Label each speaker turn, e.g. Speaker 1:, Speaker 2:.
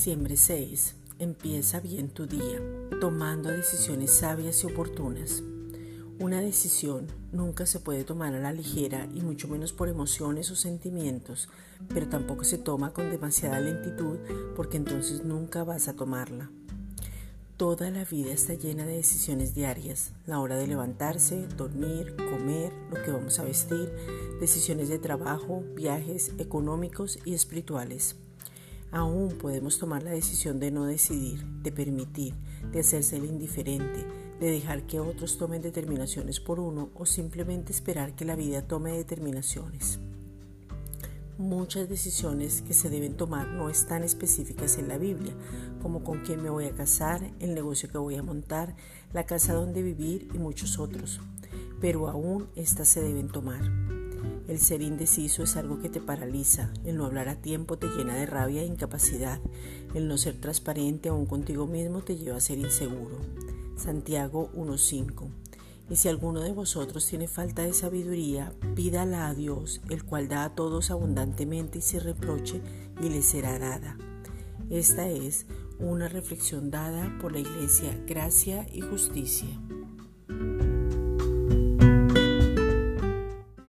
Speaker 1: Diciembre 6. Empieza bien tu día, tomando decisiones sabias y oportunas. Una decisión nunca se puede tomar a la ligera y mucho menos por emociones o sentimientos, pero tampoco se toma con demasiada lentitud porque entonces nunca vas a tomarla. Toda la vida está llena de decisiones diarias, la hora de levantarse, dormir, comer, lo que vamos a vestir, decisiones de trabajo, viajes económicos y espirituales. Aún podemos tomar la decisión de no decidir, de permitir, de hacerse el indiferente, de dejar que otros tomen determinaciones por uno o simplemente esperar que la vida tome determinaciones. Muchas decisiones que se deben tomar no están específicas en la Biblia, como con quién me voy a casar, el negocio que voy a montar, la casa donde vivir y muchos otros, pero aún estas se deben tomar. El ser indeciso es algo que te paraliza, el no hablar a tiempo te llena de rabia e incapacidad, el no ser transparente aún contigo mismo te lleva a ser inseguro. Santiago 1.5 Y si alguno de vosotros tiene falta de sabiduría, pídala a Dios, el cual da a todos abundantemente y sin reproche, y le será dada. Esta es una reflexión dada por la Iglesia Gracia y Justicia.